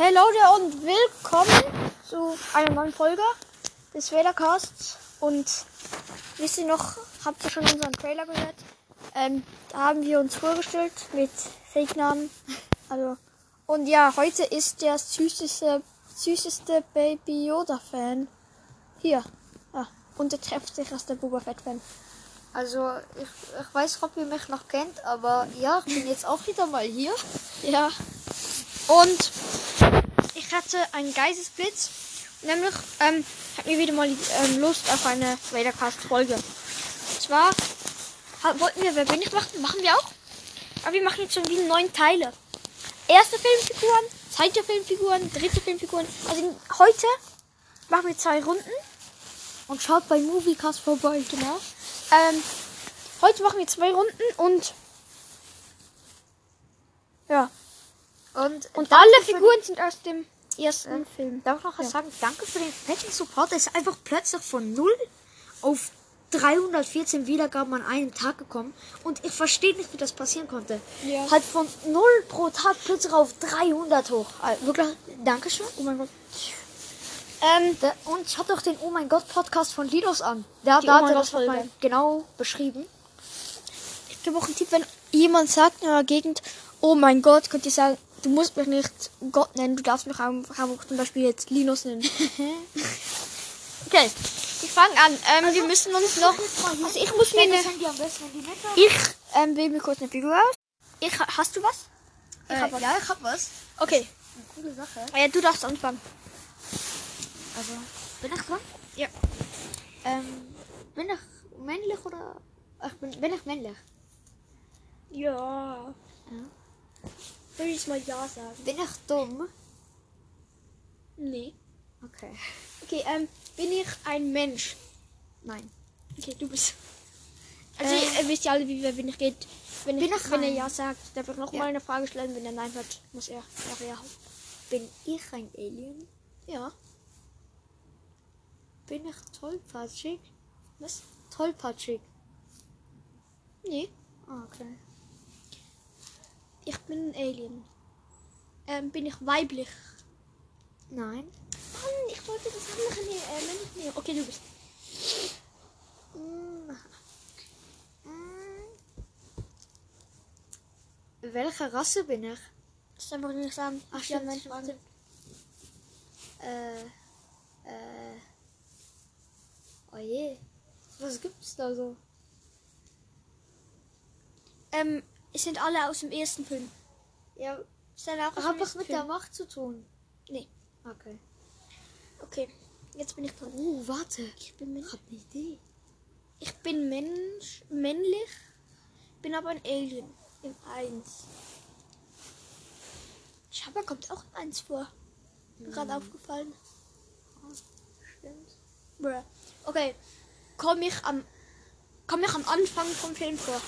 Hey Leute und willkommen zu einer neuen Folge des Vadercasts. Und wisst ihr noch, habt ihr schon unseren Trailer gehört? Ähm, da haben wir uns vorgestellt mit Fake-Namen. Also, und ja, heute ist der süßeste, süßeste Baby Yoda-Fan hier. Ja, und der treffsicherste Boba Fett-Fan. Also, ich, ich weiß ob ihr mich noch kennt, aber ja, ich bin jetzt auch wieder mal hier. Ja. Und ich hatte einen Geistesblitz. Nämlich, ähm, hatten wir wieder mal ähm, Lust auf eine Vadercast-Folge. Und zwar ha- wollten wir Wer bin ich machen, machen wir auch. Aber wir machen jetzt schon wieder neun Teile. Erste Filmfiguren, zweite Filmfiguren, dritte Filmfiguren. Also heute machen wir zwei Runden. Und schaut bei Moviecast vorbei. Genau. Ähm, heute machen wir zwei Runden und ja. Und, Und alle Figuren sind aus dem ersten Film. Darf ich noch was Ja. sagen? Danke für den fetten Support. Es ist einfach plötzlich von 0 auf 314 Wiedergaben an einem Tag gekommen. Und ich verstehe nicht, wie das passieren konnte. Ja. Halt von 0 pro Tag plötzlich auf 300 hoch. Also wirklich, Dankeschön. Oh mein Gott. Ähm, Da, und schaut doch den Oh mein Gott Podcast von Linus an. Der, da Oh hat er das mal genau beschrieben. ich gebe auch einen Tipp, wenn jemand sagt in eurer Gegend, oh mein Gott, könnt ihr sagen, du musst mich nicht Gott nennen, du darfst mich einfach auch zum Beispiel jetzt Linus nennen. okay, ich fange an. Ähm, wir müssen uns noch. Also ich muss mir eine. Ich ähm, wähle mir kurz eine Figur aus. Ich, hast du was? Ich Äh, hab was. ja, ich hab was. Okay. Coole Sache. Ah Ja, du darfst anfangen. Also, bin ich dran? Ja. Ähm, bin ich männlich oder. Ach, bin, bin ich männlich? Ja. Würde ich mal ja sagen? Bin ich dumm? Nee. Okay. Okay, ähm, bin ich ein Mensch? Nein. Okay, du bist. Also, Ähm, ihr wisst ja alle, wie wer bin ich geht. Wenn, ich, ich wenn er ja sagt, darf ich noch Ja. mal eine Frage stellen. Wenn er nein hat, muss er ja, ja. Bin ich ein Alien? Ja. Bin ich tollpatschig? Was? Tollpatschig. Nee. Ah, okay. Ich bin ein Alien. Ähm, bin ich weiblich? Nein. Mann, ich wollte das andere nehmen. Äh, männlich nehmen. Okay, du bist. Mm. Mm. Welche Rasse bin ich? Das ist einfach nicht sagen. Ach, ja, stimmt. Äh. Äh. Oh je. Was gibt's da so? Ähm, es sind alle aus dem ersten Film. Ja, Es sind auch dem was mit Film. der Macht zu tun. Nee. Okay. Okay, jetzt bin ich dran. Uh, warte. Ich bin Mensch. Ich hab eine Idee. Ich bin Mensch, männlich, bin aber ein Alien im 1. Schabba kommt auch im 1 vor. Mir gerade aufgefallen. Stimmt. Bruh. Okay, komme ich am komme ich am Anfang vom Film vor.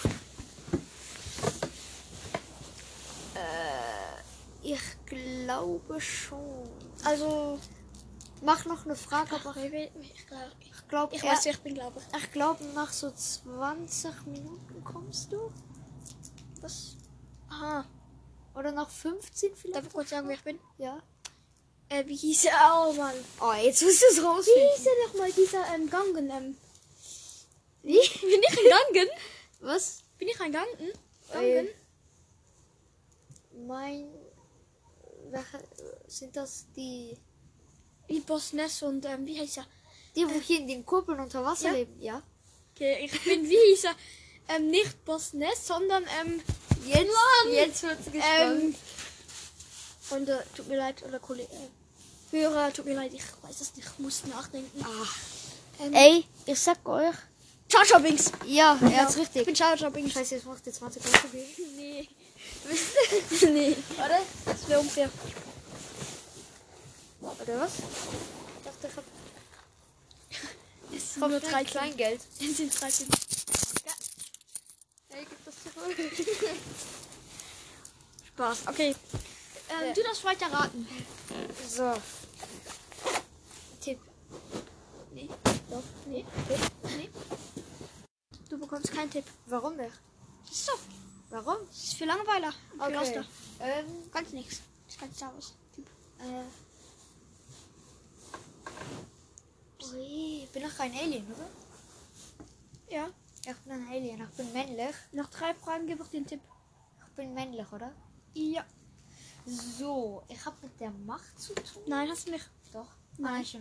Ich glaube schon. Also, Mach noch eine Frage, aber ich, ich, glaube, ich glaube, ich weiß, ich bin, glaube ich. ich glaube, nach so 20 Minuten kommst du. Was? Aha, Oder nach 15 darf vielleicht? ich kurz sagen, wer ich bin? Ja. Äh, wie hieß er? Oh Mann. Oh, jetzt musst du es Wie rausfinden. hieß er nochmal, dieser ähm, Gangen? Ähm, wie? Bin ich ein Gangen? Was? Bin ich ein Gangen? Äh, Gangen? Mein. Welche, sind das die. Wie Boss Ness und ähm, wie heißt er? Die, wo hier in den Kuppeln unter Wasser Ja. leben? Ja. Okay, ich bin, wie hieß er? Ähm, nicht Boss Ness, sondern ähm, Jetzt, jetzt wird's gespannt. ähm, Freunde, tut mir leid, oder Kollegen, äh, Hörer, tut mir leid, ich weiß es nicht, ich muss nachdenken. ah. Ähm, Ey, ich sag euch. Jar Jar Binks. Ja, er Ich richtig. bin Jar Jar Binks. Scheiße, jetzt macht ihr 20 Euro Nee. nee. Warte. Das wäre unfair. Oder was? Ich dachte, ich hab. Es sind Komm, nur drei 13. Kleingeld. Es sind 13. Ey, gib das zurück. Spaß. Okay. Ähm, Ja. Du darfst weiter raten. So. Tipp. Nee. Doch. Nee. Nee. Du bekommst keinen Tipp. Warum nicht? Das ist so. Warum? Das ist für Langweiler. und Okay. Ähm, Ganz nichts. Das ist kein Star Wars. Typ. Äh. Ui, bin ich kein Alien, oder? Ja. Ich bin ein Alien, ich bin männlich. Nach drei Fragen gebe ich den Tipp. Ich bin männlich, oder? Ja. So, ich habe mit der Macht zu tun. Nein, hast du nicht. Doch. Nein. Ah.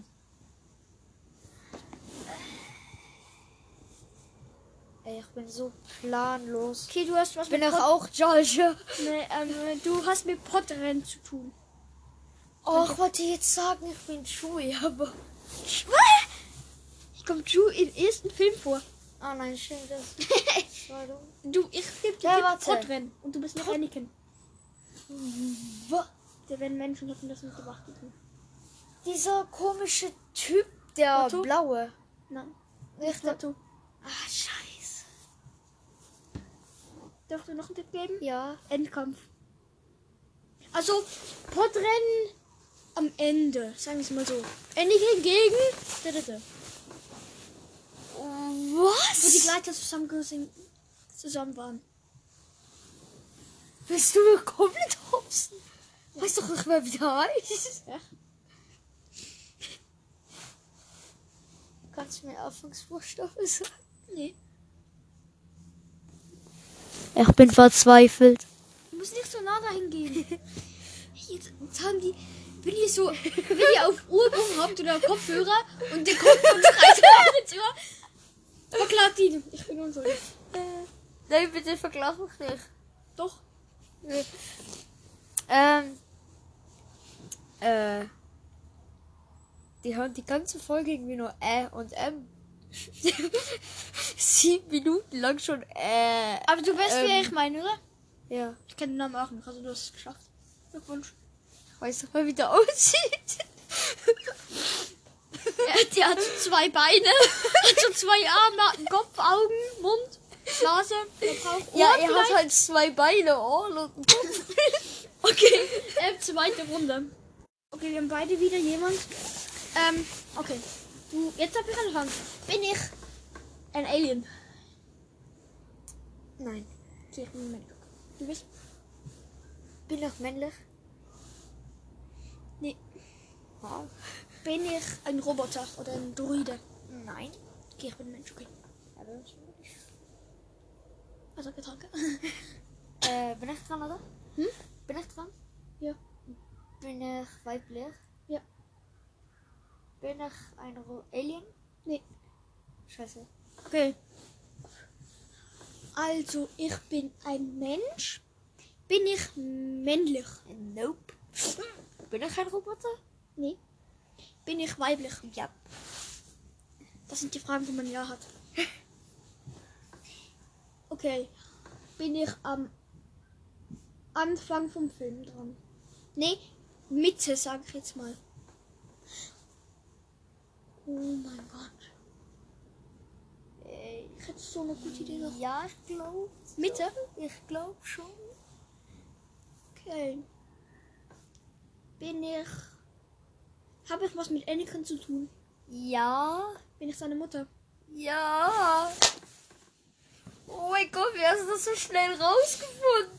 Ey, ich bin so planlos. Okay, du hast was Bin mit ich Pot auch George? nee, ähm, du hast mit Potrennen zu tun. Oh, ich wollte jetzt sagen, ich bin Chewie, aber... Hier kommt Ju im ersten Film vor. Oh nein, stimmt das. war dumm. Du, ich gebe dir Ja. Potrennen. Und du bist noch Anakin. Wa- Der werden Menschen hatten das tun. Dieser komische Typ, der Otto? blaue. Nein. Ich der... Lotto. Ah, scheiße. Darf du noch einen Tipp geben? Ja. Endkampf. Also, Podrennen am Ende, sagen wir es mal so. Anakin gegen der Dritte. Was? Wo die Gleiter zusammen, zusammen waren. Bist du mir komplett hopsen? Weißt doch nicht mehr, wie der heißt. Ja. Kannst du mir Anfangsbuchstaben sagen? Nee. Ich bin verzweifelt. Du musst nicht so nah dahin gehen. Jetzt, jetzt haben die, wenn ihr so, wenn ihr auf Ohrbogen habt oder Kopfhörer und der kommt und schreit eure Tür, verklagt ihn. Ich bin unschuldig. Nein, bitte vergleich mich nicht. Doch. Ähm. Äh. Die haben die ganze Folge irgendwie nur Ä und M. Sieben Minuten lang schon Äh. Aber du weißt, wer Ähm. ich meine, oder? Ja, Ich kenne den Namen auch nicht, also du hast es geschafft. Glückwunsch. ich weiß doch mal, wie der aussieht. Er, der hat zwei Beine, hat so zwei Arme, Kopf, Augen, Mund, Nase. Ohren ja, er vielleicht. hat halt zwei Beine, Ohren und einen Kopf. Okay, äh, zweite Runde. Okay, wir haben beide wieder jemand. Ähm, okay. Jetzt hab ich angefangen. Bin ich ein Alien? Nein. Okay, ich bin Mensch. Du bist? Bin ich männlich? Nee. Wow. Bin ich ein Roboter oder ein Druide? Nein. Okay, ich bin ein Mensch, okay. Ja, ist nicht. Also Getränke. Äh, bin ich dran, oder? Hm? Bin ich dran? Ja. Bin ich weiblich? Bin ich ein Ro Alien? Nee. Scheiße. Okay. Also, ich bin ein Mensch. Bin ich männlich? Nope. Bin ich ein Roboter? Nee. Bin ich weiblich? Ja. Das sind die Fragen, die man ja hat. Okay. Bin ich am Anfang vom Film dran? Nee, Mitte, sag ich jetzt mal. Oh mein Gott. Ey, ich hätte so eine gute Idee noch. Ja, ich glaube. Mitte? Ich glaube schon. Okay. Bin ich. Habe ich was mit Anakin zu tun? Ja. Bin ich seine Mutter? Ja. Oh mein Gott, wie hast du das so schnell rausgefunden?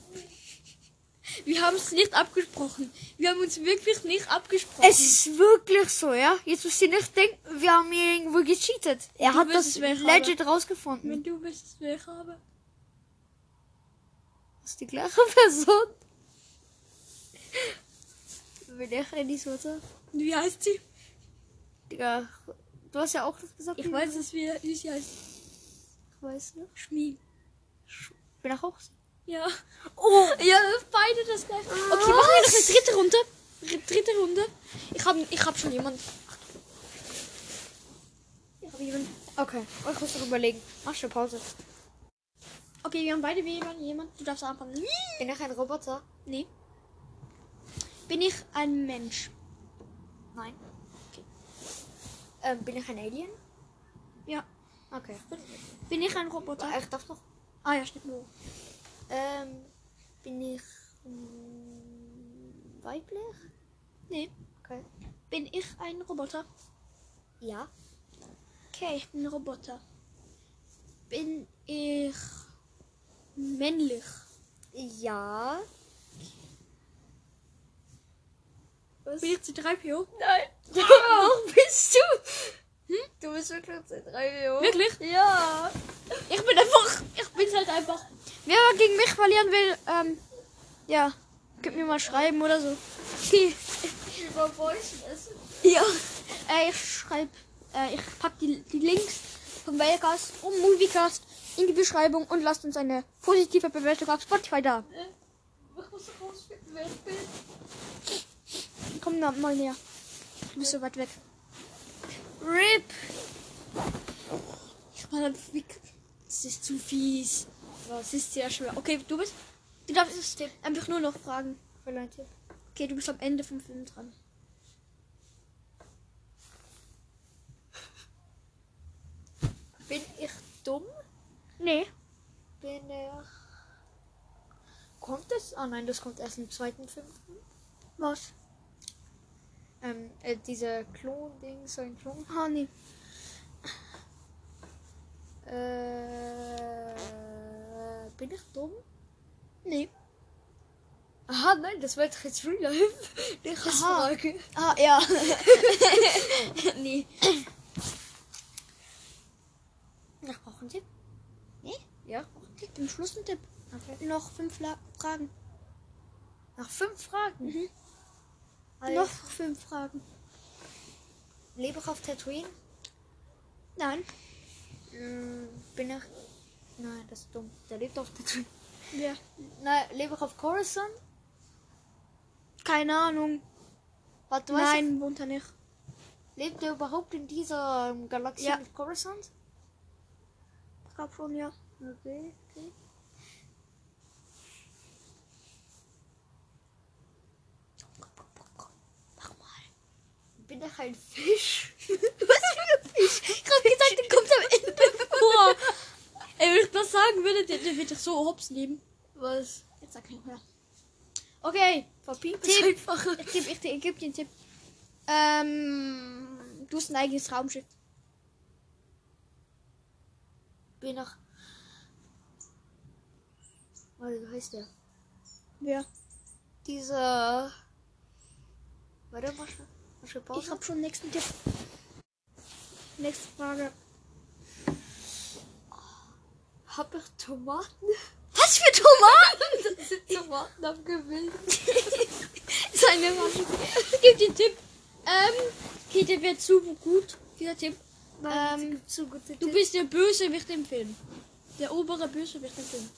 Wir haben es nicht abgesprochen. Wir haben uns wirklich nicht abgesprochen. Es ist wirklich so, ja? Jetzt müsst ihr nicht denken, wir haben hier irgendwo gecheatet. Er Du hat das es, legit rausgefunden. Wenn du wüsstest, wer ich habe. Das ist die gleiche Person. Bin ich Eddies Mutter? Wie heißt sie? Digga, du hast ja auch das gesagt. Ich weiß es, wie, wie sie heißt. Ich weiß nicht. Schmie. Bin ich auch so. Ja. Oh, Ja, beide das gleiche. Okay, machen wir noch eine dritte Runde. Dr- Dritte Runde. Ich habe ich hab schon jemanden. Ich habe jemanden. okay. Ich muss noch überlegen. Mach schon Pause. Okay, wir haben beide jemanden. Jemand. Du darfst anfangen. Bin ich ein Roboter? Nee. Bin ich ein Mensch? Nein. Okay. Ähm, bin ich ein Alien? Ja. Okay. Bin ich ein Roboter? Ich darf noch. Ah ja, stimmt. Ähm, bin ich mm, weiblich? Nee. Okay. Bin ich ein Roboter? Ja. Okay, ich bin ein Roboter. Bin ich männlich? Ja. Was? Bin ich C3PO? Nein. Wo bist du? Du bist wirklich C3PO. Wirklich? Ja. Ich bin einfach. Ich bin halt einfach. Wer gegen mich verlieren will, ähm, ja, gib mir mal schreiben oder so. Okay. Über Voice. Ja. Äh, ich schreib, äh, ich pack die, die Links vom Wellcast und Moviecast in die Beschreibung und lasst uns eine positive Bewertung auf Spotify da. Ich muss rausfinden, wer ich bin. Komm na, mal näher. Du bist so weit weg. RIP! Ich meine. Das ist zu fies. Das ist sehr schwer. Okay, du bist. Du darfst es einfach nur noch fragen. Okay, du bist am Ende vom Film dran. Bin ich dumm? Nee. Bin ich. Kommt es? Ah nein, das kommt erst im zweiten, fünften. Was? Ähm, äh, diese Klon-Ding, so ein Klon. Ah, nee. Äh, bin ich dumm? Nee. Aha, nein, das doch jetzt Real Life. Die Aha. Frage. Ah, ja. nee. Ich brauche einen Tipp. Nee? Ja, ich einen Tipp. Im Schluss ein Tipp. Okay. Noch fünf La Fragen. Nach fünf Fragen. Mhm. Also, Noch fünf Fragen. Lebe ich auf Tatooine? Nein. Mm, bin ich. Nein, das ist dumm. Der lebt auf Tatooine. Ja. Nein, lebe ich auf Coruscant? Keine Ahnung. Warte, du weißt Nein, wohnt er nicht. Lebt er überhaupt in dieser ähm, Galaxie Ja. mit Coruscant? Ich glaube schon, ja. Okay, okay. Bin ich ein Fisch? Was für ein Fisch? Ich hab gesagt, der kommt am Ende vor. Ey, wenn ich das sagen würde, der, der wird doch so hops nehmen. Was? Jetzt sag nicht mehr. Okay. Verpiept Tipp. einfach. Ich, tipp, ich, ich gebe dir einen Tipp. Ähm, du hast ein eigenes Raumschiff. Bin ich. Warte, wie heißt der? Wer? Dieser. Warte, mach schon. Mach schon Pause. Ich habe schon den nächsten Tipp. Nächste Frage. Hab ich Tomaten? Was für Tomaten? Das sind Tomaten am Gewild. Seine Masche. Dir einen Tipp. Ähm, okay, der wird zu gut. Dieser Tipp. Nein, Ähm, zu gute Du bist der Bösewicht im Film. Der obere Bösewicht im Film.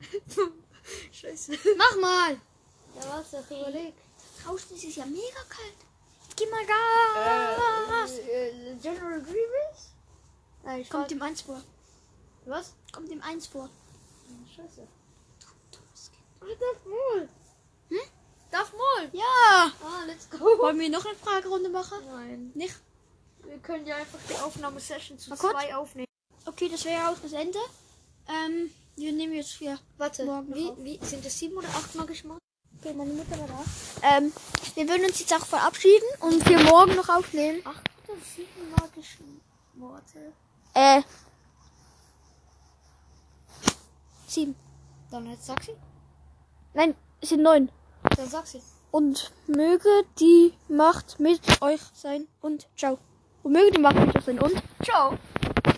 Scheiße. Mach mal. Ja, warte, ich überleg. Draußen ist es ja mega kalt. Geh mal Gas. Äh, äh, General Grievous? Nein, ich Kommt dem eins vor. Was? Kommt dem eins vor. Scheiße. Dummes Kind. Ah, Darf Maul. Hm? Darf Maul. Ja. Ah, let's go. Wollen wir noch eine Fragerunde machen? Nein. Nicht? Wir können ja einfach die Aufnahmesession zu Mal kurz. zwei aufnehmen. Okay, das wäre auch das Ende. Ähm, wir nehmen jetzt hier. Warte, Morgen wie, auf. wie, sind das sieben oder acht magisch gemacht? Okay, meine Mutter war da. Ähm, wir würden uns jetzt auch verabschieden und für morgen noch aufnehmen. Acht oder sieben magische Worte? Äh. Sieben. Dann jetzt sag sie. Nein, es sind neun. Dann sag sie. Und möge die Macht mit euch sein und ciao. Und möge die Macht mit euch sein und ciao.